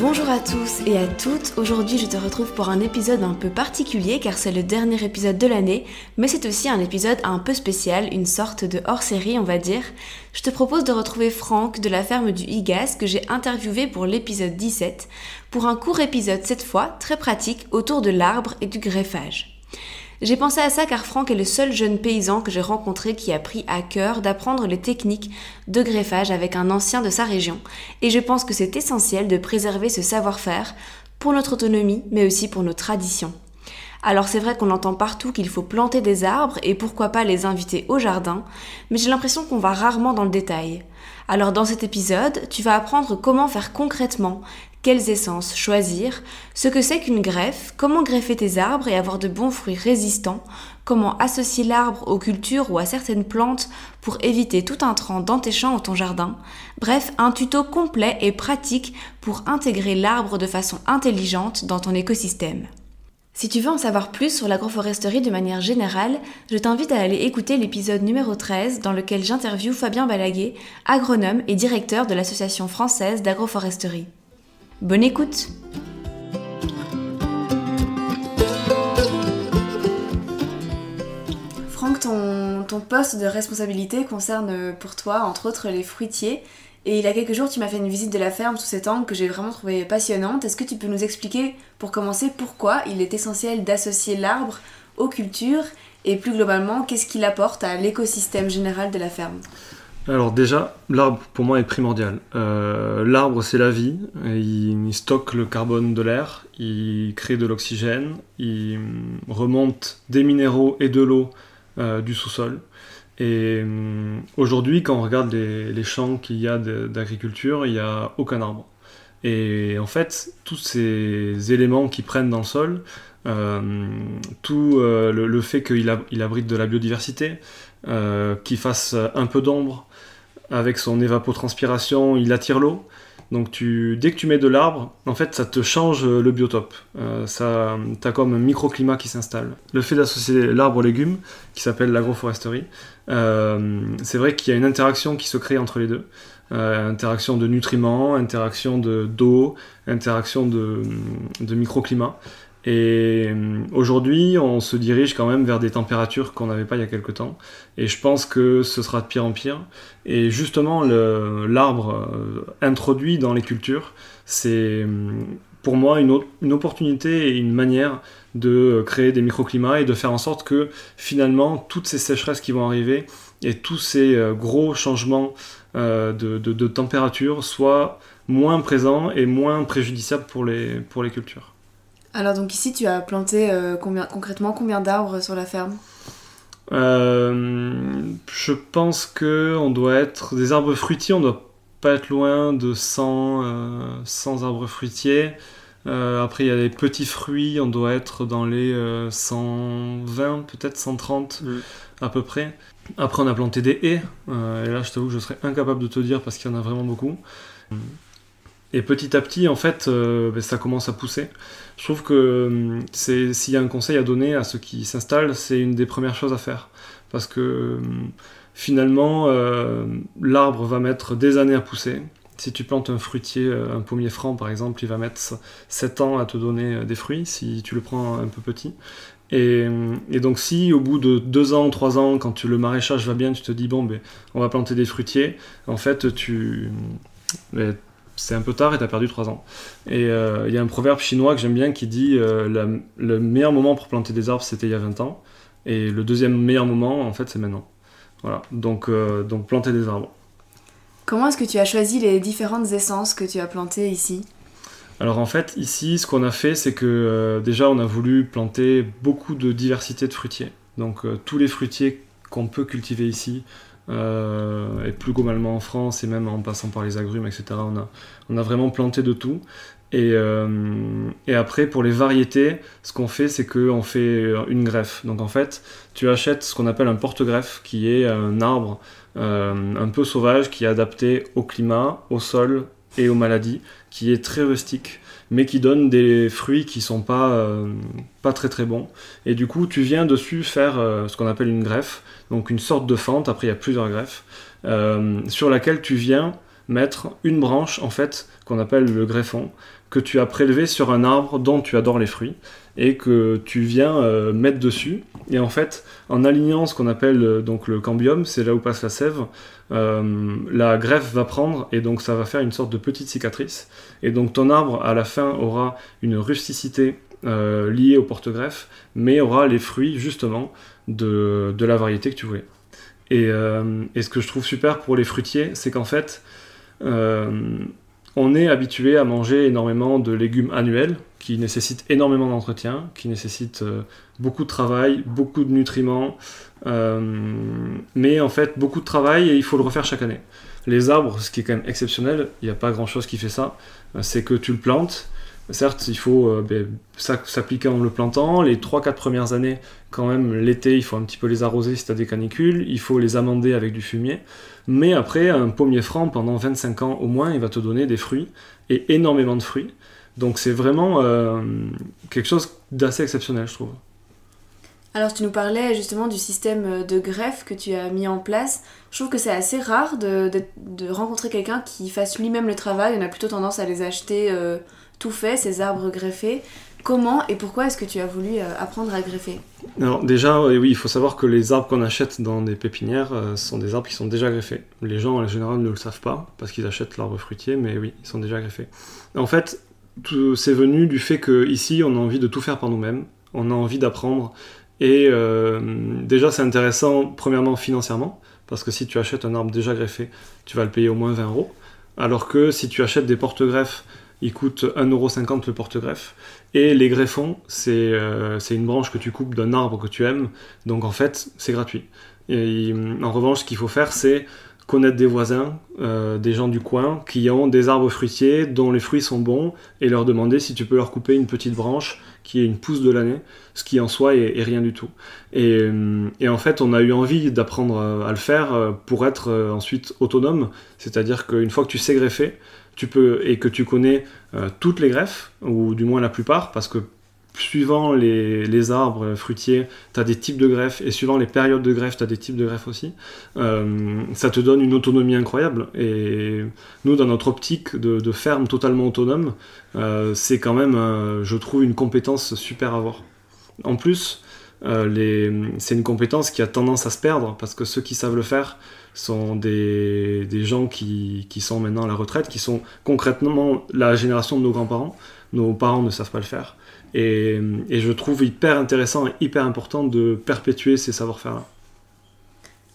Bonjour à tous et à toutes, aujourd'hui je te retrouve pour un épisode un peu particulier car c'est le dernier épisode de l'année, mais c'est aussi un épisode un peu spécial, une sorte de hors-série on va dire. Je te propose de retrouver Franck de la ferme du Igas que j'ai interviewé pour l'épisode 17, pour un court épisode cette fois, très pratique, autour de l'arbre et du greffage. J'ai pensé à ça car Franck est le seul jeune paysan que j'ai rencontré qui a pris à cœur d'apprendre les techniques de greffage avec un ancien de sa région, et je pense que c'est essentiel de préserver ce savoir-faire pour notre autonomie, mais aussi pour nos traditions. Alors c'est vrai qu'on entend partout qu'il faut planter des arbres et pourquoi pas les inviter au jardin, mais j'ai l'impression qu'on va rarement dans le détail. Alors dans cet épisode, tu vas apprendre comment faire concrètement quelles essences choisir, ce que c'est qu'une greffe, comment greffer tes arbres et avoir de bons fruits résistants, comment associer l'arbre aux cultures ou à certaines plantes pour éviter tout intrant dans tes champs ou ton jardin. Bref, un tuto complet et pratique pour intégrer l'arbre de façon intelligente dans ton écosystème. Si tu veux en savoir plus sur l'agroforesterie de manière générale, je t'invite à aller écouter l'épisode numéro 13 dans lequel j'interviewe Fabien Balaguet, agronome et directeur de l'Association française d'agroforesterie. Bonne écoute Franck, ton, ton, poste de responsabilité concerne pour toi, entre autres, les fruitiers. Et il y a quelques jours, tu m'as fait une visite de la ferme sous cet angle que j'ai vraiment trouvé passionnante. Est-ce que tu peux nous expliquer, pour commencer, pourquoi il est essentiel d'associer l'arbre aux cultures et plus globalement, qu'est-ce qu'il apporte à l'écosystème général de la ferme? Alors déjà, l'arbre pour moi est primordial. Euh, l'arbre c'est la vie, il, stocke le carbone de l'air, il crée de l'oxygène, il remonte des minéraux et de l'eau euh, du sous-sol. Et euh, aujourd'hui, quand on regarde les, champs qu'il y a d'agriculture, il n'y a aucun arbre. Et en fait, tous ces éléments qui prennent dans le sol, tout le, fait qu'il abrite de la biodiversité, qu'il fasse un peu d'ombre, avec son évapotranspiration, il attire l'eau. Donc tu, dès que tu mets de l'arbre, en fait, ça te change le biotope. Euh, ça, as comme un microclimat qui s'installe. Le fait d'associer l'arbre aux légumes, qui s'appelle l'agroforesterie, euh, c'est vrai qu'il y a une interaction qui se crée entre les deux. Euh, interaction de nutriments, interaction d'eau, interaction de, de microclimat. Et euh, aujourd'hui, on se dirige quand même vers des températures qu'on n'avait pas il y a quelques temps. Et je pense que ce sera de pire en pire. Et justement, l'arbre euh, introduit dans les cultures, c'est euh, pour moi une, une, opportunité et une manière de créer des microclimats et de faire en sorte que finalement, toutes ces sécheresses qui vont arriver et tous ces gros changements de, de, de température soient moins présents et moins préjudiciables pour les, pour les cultures. Alors donc ici tu as planté euh, combien, concrètement combien d'arbres sur la ferme? Euh, Je pense que on doit être des arbres fruitiers, on doit pas être loin de 100, 100 euh, arbres fruitiers. après il y a les petits fruits, on doit être dans les 120, peut-être 130 mm. à peu près. Après on a planté des haies, et là je t'avoue que je serais incapable de te dire parce qu'il y en a vraiment beaucoup. Et petit à petit, en fait, ben, ça commence à pousser. Je trouve que hum, s'il y a un conseil à donner à ceux qui s'installent, c'est une des premières choses à faire. Parce que hum, finalement, euh, l'arbre va mettre des années à pousser. Si tu plantes un fruitier, un pommier franc par exemple, il va mettre 7 ans à te donner des fruits si tu le prends un peu petit. Et, donc si au bout de 2 ans, 3 ans, quand le maraîchage va bien, tu te dis bon ben on va planter des fruitiers, en fait tu ben, c'est un peu tard et tu as perdu 3 ans. Et il y a un proverbe chinois que j'aime bien qui dit le meilleur moment pour planter des arbres c'était il y a 20 ans. Et le deuxième meilleur moment, en fait, c'est maintenant. Voilà, donc, euh, donc planter des arbres. Comment est-ce que tu as choisi les différentes essences que tu as plantées ici? Alors en fait, ici, ce qu'on a fait, c'est que euh, déjà, on a voulu planter beaucoup de diversité de fruitiers. Donc euh, tous les fruitiers qu'on peut cultiver ici, et plus globalement en France, et même en passant par les agrumes, etc., on a, vraiment planté de tout. Euh, et, après, pour les variétés, ce qu'on fait, c'est qu'on fait une greffe. Donc en fait, tu achètes ce qu'on appelle un porte-greffe, qui est un arbre euh, un peu sauvage, qui est adapté au climat, au sol et aux maladies, qui est très rustique, mais qui donne des fruits qui sont pas, euh, pas très très bons. Et du coup, tu viens dessus faire ce qu'on appelle une greffe, donc une sorte de fente, après il y a plusieurs greffes, sur laquelle tu viens mettre une branche en fait qu'on appelle le greffon que tu as prélevé sur un arbre dont tu adores les fruits et que tu viens euh, mettre dessus. Et en fait, en alignant ce qu'on appelle euh, donc le cambium, c'est là où passe la sève, euh, la greffe va prendre et donc ça va faire une sorte de petite cicatrice. Et donc ton arbre à la fin aura une rusticité liée au porte-greffe, mais aura les fruits justement de, de la variété que tu voulais. Et, et, ce que je trouve super pour les fruitiers, c'est qu'en fait, on est habitué à manger énormément de légumes annuels qui nécessitent énormément d'entretien, qui nécessitent euh, beaucoup de travail, beaucoup de nutriments, euh, mais en fait beaucoup de travail et il faut le refaire chaque année. Les arbres, ce qui est quand même exceptionnel, il n'y a pas grand chose qui fait ça, euh, c'est que tu le plantes, Certes, il faut euh, ben, s'appliquer en le plantant. Les 3-4 premières années, quand même, l'été, il faut un petit peu les arroser si tu as des canicules. Il faut les amender avec du fumier. Mais après, un pommier franc, pendant 25 ans au moins, il va te donner des fruits, et énormément de fruits. Donc c'est vraiment euh, quelque chose d'assez exceptionnel, je trouve. Alors tu nous parlais justement du système de greffe que tu as mis en place. Je trouve que c'est assez rare de, rencontrer quelqu'un qui fasse lui-même le travail. On a plutôt tendance à les acheter euh, tout fait, ces arbres greffés. Comment et pourquoi est-ce que tu as voulu euh, apprendre à greffer? Alors déjà, oui, il faut savoir que les arbres qu'on achète dans des pépinières euh, sont des arbres qui sont déjà greffés. Les gens en général ne le savent pas parce qu'ils achètent l'arbre fruitier, mais oui, ils sont déjà greffés. En fait, c'est venu du fait qu'ici, on a envie de tout faire par nous-mêmes, on a envie d'apprendre. Et euh, déjà, c'est intéressant, premièrement, financièrement, parce que si tu achètes un arbre déjà greffé, tu vas le payer au moins 20 euros. Alors que si tu achètes des porte-greffes il coûte 1,50€ le porte-greffe. Et les greffons, euh, c'est une branche que tu coupes d'un arbre que tu aimes, donc en fait, c'est gratuit. Et en revanche, ce qu'il faut faire, c'est connaître des voisins, euh, des gens du coin qui ont des arbres fruitiers dont les fruits sont bons et leur demander si tu peux leur couper une petite branche qui est une pousse de l'année, ce qui en soi est, rien du tout. Et, et, en fait, on a eu envie d'apprendre à le faire pour être ensuite autonome, c'est-à-dire qu'une fois que tu sais greffer, tu peux, et que tu connais euh, toutes les greffes, ou du moins la plupart, parce que suivant les, arbres fruitiers, tu as des types de greffes, et suivant les périodes de greffe, tu as des types de greffes aussi, euh, ça te donne une autonomie incroyable. Et nous, dans notre optique de, ferme totalement autonome, euh, c'est quand même, je trouve, une compétence super à avoir. En plus, c'est une compétence qui a tendance à se perdre, parce que ceux qui savent le faire, sont des, des gens qui, qui, sont maintenant à la retraite, qui sont concrètement la génération de nos grands-parents. Nos parents ne savent pas le faire. Et, je trouve hyper intéressant et hyper important de perpétuer ces savoir-faire-là.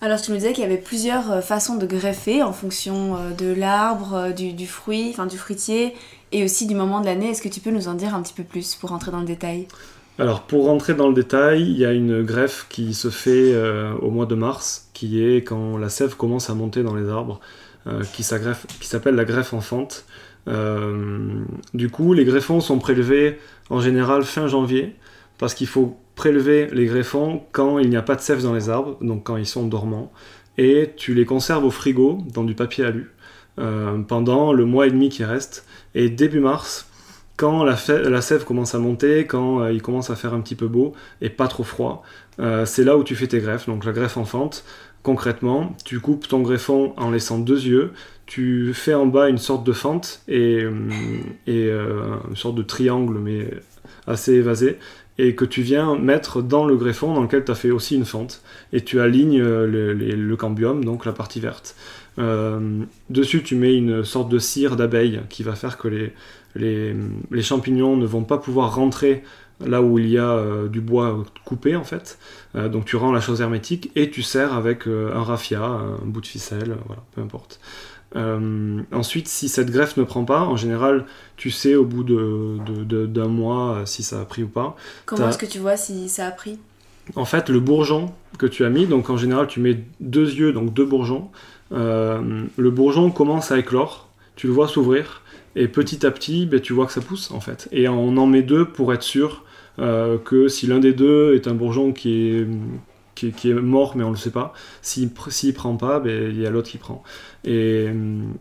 Alors tu nous disais qu'il y avait plusieurs euh, façons de greffer en fonction euh, de l'arbre, euh, du, du, fruit, enfin du fruitier et aussi du moment de l'année. Est-ce que tu peux nous en dire un petit peu plus pour rentrer dans le détail? Alors pour rentrer dans le détail, il y a une greffe qui se fait euh, au mois de mars, qui est quand la sève commence à monter dans les arbres, euh, qui s'appelle la greffe enfante. Euh, du coup, les greffons sont prélevés en général fin janvier, parce qu'il faut prélever les greffons quand il n'y a pas de sève dans les arbres, donc quand ils sont dormants, et tu les conserves au frigo dans du papier alu pendant le mois et demi qui reste. Et début mars, quand la, sève commence à monter, quand euh, il commence à faire un petit peu beau et pas trop froid, euh, c'est là où tu fais tes greffes. Donc la greffe enfante, concrètement, tu coupes ton greffon en laissant deux yeux, tu fais en bas une sorte de fente et, et une sorte de triangle, mais assez évasé, et que tu viens mettre dans le greffon dans lequel tu as fait aussi une fente, et tu alignes le, le cambium, donc la partie verte. Euh, dessus, tu mets une sorte de cire d'abeille qui va faire que les, les, champignons ne vont pas pouvoir rentrer là où il y a euh, du bois coupé en fait. Euh, donc tu rends la chose hermétique et tu serres avec un raffia, un bout de ficelle, voilà, peu importe. ensuite, si cette greffe ne prend pas, en général, tu sais au bout d'un de, de, mois si ça a pris ou pas. Comment est-ce que tu vois si ça a pris? En fait, le bourgeon que tu as mis, donc en général, tu mets deux yeux, donc deux bourgeons. Euh, le bourgeon commence à éclore, tu le vois s'ouvrir, et petit à petit, ben, tu vois que ça pousse en fait. Et on en met deux pour être sûr euh, que si l'un des deux est un bourgeon qui est, qui, est mort, mais on ne le sait pas, s'il ne prend pas, ben, il y a l'autre qui prend. Et,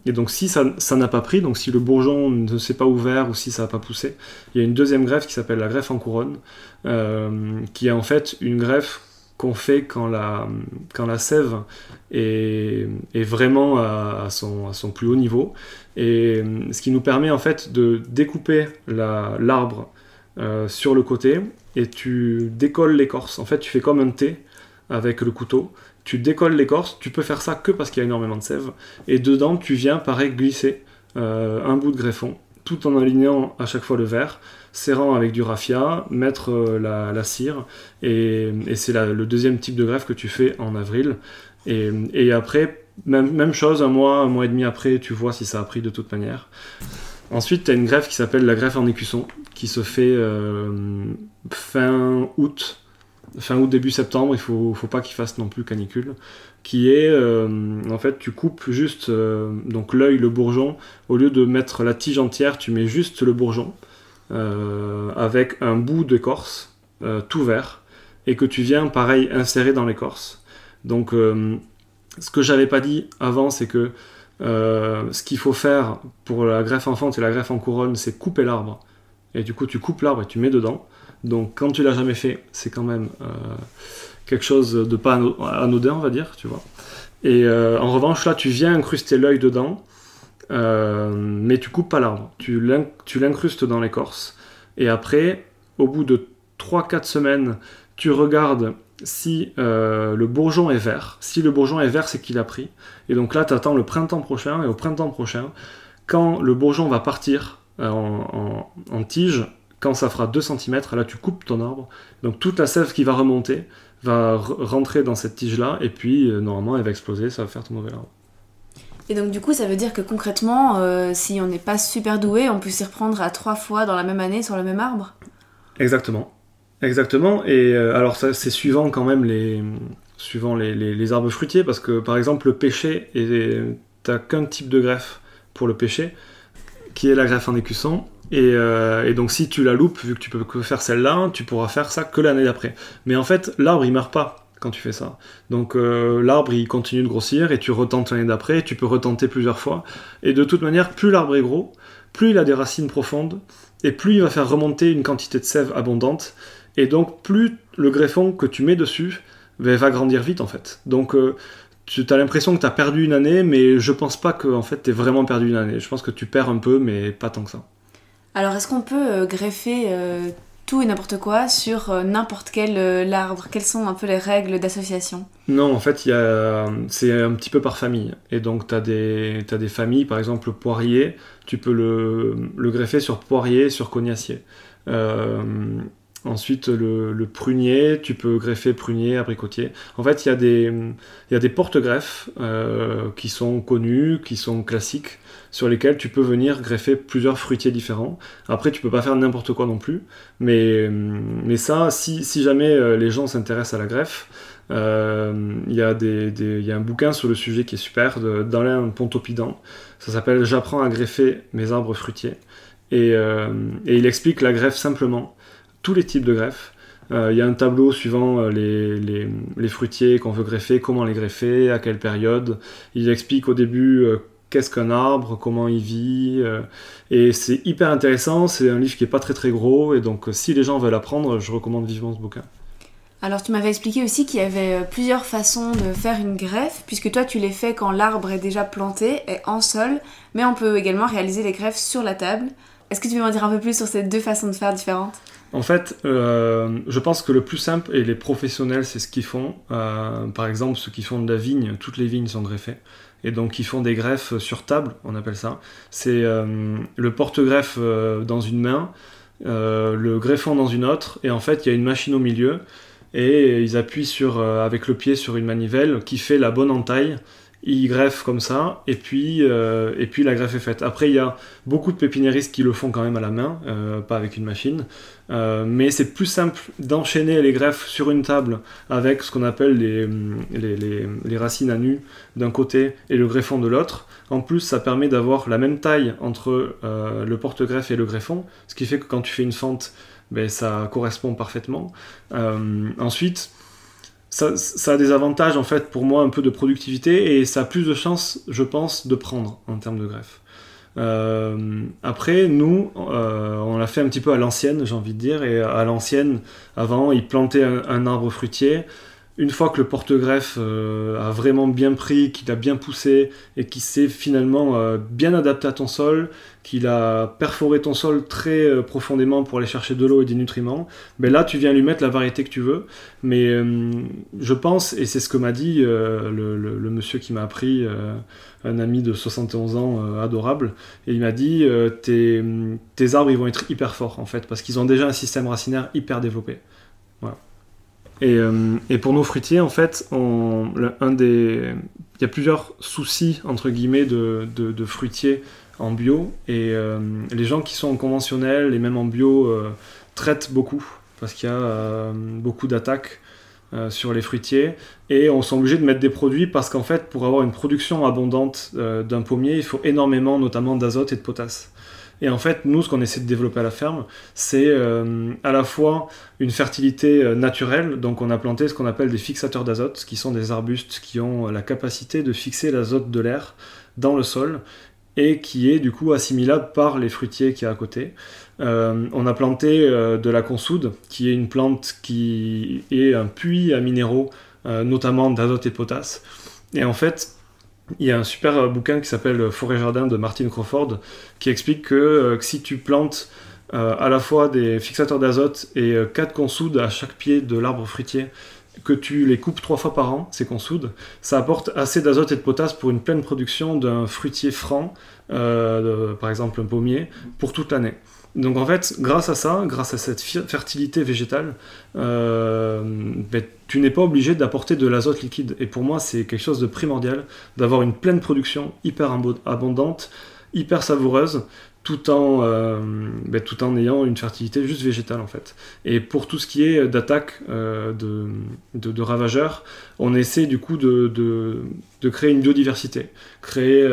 donc si ça n'a pas pris, donc si le bourgeon ne s'est pas ouvert ou si ça n'a pas poussé, il y a une deuxième greffe qui s'appelle la greffe en couronne, euh, qui est en fait une greffe qu'on fait quand la, sève est, vraiment à, son, plus haut niveau. Et ce qui nous permet en fait de découper l'arbre euh, sur le côté et tu décolles l'écorce. En fait, tu fais comme un thé avec le couteau. Tu décolles l'écorce, tu peux faire ça que parce qu'il y a énormément de sève. Et dedans, tu viens, pareil, glisser euh, un bout de greffon, tout en alignant à chaque fois le verre serrant avec du raffia, mettre euh, la, cire, et, c'est le deuxième type de greffe que tu fais en avril. Et, après, même, chose, un mois, un mois et demi après, tu vois si ça a pris de toute manière. Ensuite, tu as une greffe qui s'appelle la greffe en écusson, qui se fait euh, fin août, fin août, début septembre, il faut, faut pas qu'il fasse non plus canicule, qui est, euh, en fait, tu coupes juste donc l'œil, le bourgeon, au lieu de mettre la tige entière, tu mets juste le bourgeon, euh, avec un bout d'écorce euh, tout vert et que tu viens pareil insérer dans l'écorce. Donc euh, ce que j'avais pas dit avant c'est que ce qu'il faut faire pour la greffe enfante et la greffe en couronne c'est couper l'arbre et du coup tu coupes l'arbre et tu mets dedans. Donc quand tu l'as jamais fait c'est quand même quelque chose de pas anodin on va dire tu vois. Et en revanche là tu viens incruster l'œil dedans euh, mais tu coupes pas l'arbre, tu l'incrustes dans l'écorce, et après, au bout de 3-4 semaines, tu regardes si euh, le bourgeon est vert. Si le bourgeon est vert, c'est qu'il a pris. Et donc là, tu attends le printemps prochain, et au printemps prochain, quand le bourgeon va partir euh, en, tige, quand ça fera 2 cm, là tu coupes ton arbre. Donc toute la sève qui va remonter va rentrer dans cette tige-là, et puis normalement elle va exploser, ça va faire ton nouvel arbre. Et donc du coup, ça veut dire que concrètement, euh, si on n'est pas super doué, on peut s'y reprendre à trois fois dans la même année sur le même arbre? Exactement. Exactement. Et euh, alors ça, c'est suivant quand même les, suivant les, arbres fruitiers, parce que par exemple le pêcher, t'as qu'un type de greffe pour le pêcher, qui est la greffe en écusson. Et, euh, et, donc si tu la loupes, vu que tu peux que faire celle-là, tu pourras faire ça que l'année d'après. Mais en fait, l'arbre il meurt pas quand tu fais ça. Donc euh, l'arbre il continue de grossir et tu retentes l'année d'après, tu peux retenter plusieurs fois. Et de toute manière, plus l'arbre est gros, plus il a des racines profondes et plus il va faire remonter une quantité de sève abondante. Et donc plus le greffon que tu mets dessus va grandir vite en fait. Donc euh, tu as l'impression que tu as perdu une année, mais je pense pas que en fait, tu vraiment perdu une année. Je pense que tu perds un peu, mais pas tant que ça. Alors, est-ce qu'on peut euh, greffer tout et n'importe quoi sur euh, n'importe quel euh, arbre Quelles sont un peu les règles d'association? Non, en fait, c'est un petit peu par famille. Et donc, tu as, as, des familles, par exemple, le poirier, tu peux le, le greffer sur poirier, sur cognacier. Euh, Ensuite, le, prunier, tu peux greffer prunier, abricotier. En fait, il y a des, il y des porte-greffes euh, qui sont connus, qui sont classiques, sur lesquels tu peux venir greffer plusieurs fruitiers différents. Après, tu peux pas faire n'importe quoi non plus, mais, mais ça, si, si jamais euh, les gens s'intéressent à la greffe, euh, il y, a des, y a un bouquin sur le sujet qui est super, d'Alain Pontopidan. Ça s'appelle J'apprends à greffer mes arbres fruitiers. Et, et il explique la greffe simplement tous les types de greffes. Euh, il y a un tableau suivant euh, les, les, fruitiers qu'on veut greffer, comment les greffer, à quelle période. Il explique au début euh, qu'est-ce qu'un arbre, comment il vit. et c'est hyper intéressant, c'est un livre qui est pas très très gros, et donc si les gens veulent apprendre, je recommande vivement ce bouquin. Alors tu m'avais expliqué aussi qu'il y avait plusieurs façons de faire une greffe, puisque toi tu les fais quand l'arbre est déjà planté et en sol, mais on peut également réaliser les greffes sur la table. Est-ce que tu peux m'en dire un peu plus sur ces deux façons de faire différentes? En fait, euh, je pense que le plus simple, et les professionnels, c'est ce qu'ils font. Euh, par exemple, ceux qui font de la vigne, toutes les vignes sont greffées. Et donc, ils font des greffes sur table, on appelle ça. C'est le porte-greffe dans une main, le greffon dans une autre, et en fait, il y a une machine au milieu et ils appuient euh, avec le pied sur une manivelle qui fait la bonne entaille. Ils greffent comme ça, et puis, euh, et puis la greffe est faite. Après, il y a beaucoup de pépiniéristes qui le font quand même à la main, euh, pas avec une machine. mais c'est plus simple d'enchaîner les greffes sur une table avec ce qu'on appelle les, les, les, les, racines à nu d'un côté et le greffon de l'autre. En plus, ça permet d'avoir la même taille entre le porte-greffe et le greffon, ce qui fait que quand tu fais une fente, ben, ça correspond parfaitement. Euh, ensuite, ça, a des avantages en fait pour moi un peu de productivité et ça a plus de chances, je pense, de prendre en termes de greffe. Euh, après, nous, euh, on l'a fait un petit peu à l'ancienne, j'ai envie de dire, et à l'ancienne, avant, ils plantaient un arbre fruitier une fois que le porte-greffe euh, a vraiment bien pris, qu'il a bien poussé et qu'il s'est finalement euh, bien adapté à ton sol, qu'il a perforé ton sol très euh, profondément pour aller chercher de l'eau et des nutriments, ben là tu viens lui mettre la variété que tu veux. Mais je pense, et c'est ce que m'a dit le, monsieur qui m'a appris, un ami de 71 ans adorable, et il m'a dit tes, tes arbres ils vont être hyper forts en fait, parce qu'ils ont déjà un système racinaire hyper développé. Voilà. Euh, et, pour nos fruitiers, en fait, un des, il y a plusieurs soucis entre guillemets de, fruitiers en bio et euh, les gens qui sont en conventionnel et même en bio euh, traitent beaucoup parce qu'il y a beaucoup d'attaques sur les fruitiers et on sont obligés de mettre des produits parce qu'en fait pour avoir une production abondante d'un pommier il faut énormément notamment d'azote et de potasse. Et en fait, nous, ce qu'on essaie de développer à la ferme, c'est euh, à la fois une fertilité euh, naturelle. Donc, on a planté ce qu'on appelle des fixateurs d'azote, qui sont des arbustes qui ont la capacité de fixer l'azote de l'air dans le sol et qui est du coup assimilable par les fruitiers qui a à côté. Euh, on a planté de la consoude, qui est une plante qui est un puits à minéraux, notamment d'azote et potasse. Et en fait, il y a un super euh, bouquin qui s'appelle Forêt Jardin de Martin Crawford qui explique que, euh, si tu plantes euh, à la fois des fixateurs d'azote et quatre consoudes à chaque pied de l'arbre fruitier, que tu les coupes trois fois par an, ces consoudes, ça apporte assez d'azote et de potasse pour une pleine production d'un fruitier franc, par exemple un pommier, pour toute l'année. Donc en fait, grâce à ça, grâce à cette fertilité végétale, euh, ben, tu n'es pas obligé d'apporter de l'azote liquide. Et pour moi, c'est quelque chose de primordial d'avoir une pleine production hyper abondante, hyper savoureuse, tout en, euh, ben, tout en ayant une fertilité juste végétale en fait. Et pour tout ce qui est d'attaque euh, de, de, ravageurs, on essaie du coup de, de créer une biodiversité, créer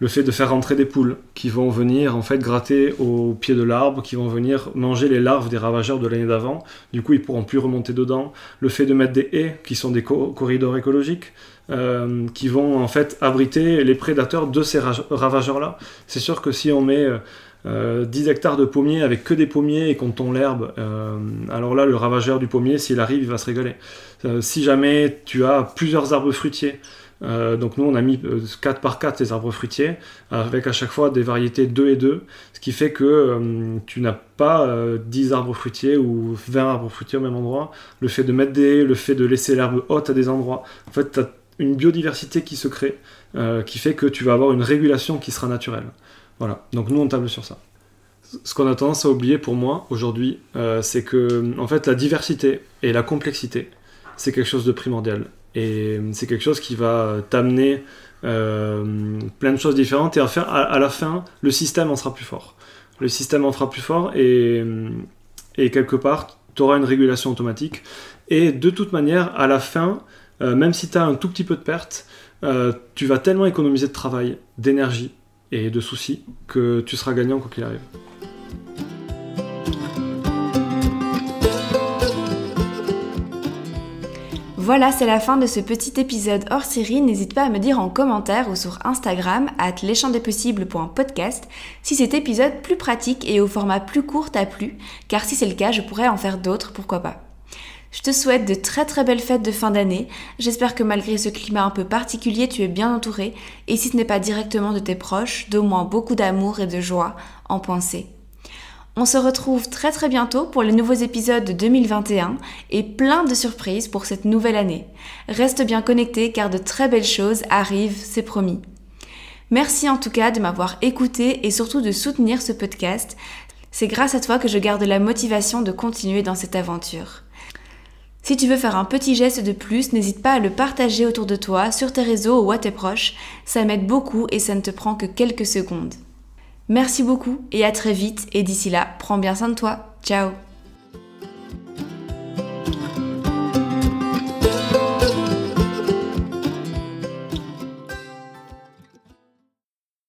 le fait de faire rentrer des poules qui vont venir en fait gratter au pied de l'arbre, qui vont venir manger les larves des ravageurs de l'année d'avant. Du coup, ils pourront plus remonter dedans. Le fait de mettre des haies qui sont des corridors écologiques. Euh, qui vont en fait abriter les prédateurs de ces ravageurs-là. C'est sûr que si on met 10 euh, hectares de pommiers avec que des pommiers et qu'on tombe l'herbe, euh, alors là, le ravageur du pommier, s'il arrive, il va se régaler. si jamais tu as plusieurs arbres fruitiers, euh, donc nous on a mis 4 euh, par 4 les arbres fruitiers avec à chaque fois des variétés 2 et 2 ce qui fait que euh, tu n'as pas 10 arbres fruitiers ou 20 arbres fruitiers au même endroit. Le fait de mettre des le fait de laisser l'herbe haute à des endroits. En fait tu as une biodiversité qui se crée qui fait que tu vas avoir une régulation qui sera naturelle. Voilà. Donc nous on table sur ça. Ce qu'on a tendance à oublier pour moi aujourd'hui c'est que en fait la diversité et la complexité c'est quelque chose de primordial et c'est quelque chose qui va t'amener euh, plein de choses différentes. Et à, la fin, le système en sera plus fort. Le système en sera plus fort et, et quelque part, tu auras une régulation automatique. Et de toute manière, à la fin, euh, même si tu as un tout petit peu de perte, euh, tu vas tellement économiser de travail, d'énergie et de soucis que tu seras gagnant quoi qu'il arrive. Voilà, c'est la fin de ce petit épisode hors série. N'hésite pas à me dire en commentaire ou sur Instagram, at leschamdespossibles.podcast, si cet épisode plus pratique et au format plus court t'a plu, car si c'est le cas, je pourrais en faire d'autres, pourquoi pas. Je te souhaite de très très belles fêtes de fin d'année. J'espère que malgré ce climat un peu particulier, tu es bien entouré et si ce n'est pas directement de tes proches, d'au moins beaucoup d'amour et de joie en pensée. On se retrouve très très bientôt pour les nouveaux épisodes de 2021 et plein de surprises pour cette nouvelle année. Reste bien connecté car de très belles choses arrivent, c'est promis. Merci en tout cas de m'avoir écouté et surtout de soutenir ce podcast. C'est grâce à toi que je garde la motivation de continuer dans cette aventure. Si tu veux faire un petit geste de plus, n'hésite pas à le partager autour de toi, sur tes réseaux ou à tes proches. Ça m'aide beaucoup et ça ne te prend que quelques secondes. Merci beaucoup et à très vite et d'ici là, prends bien soin de toi. Ciao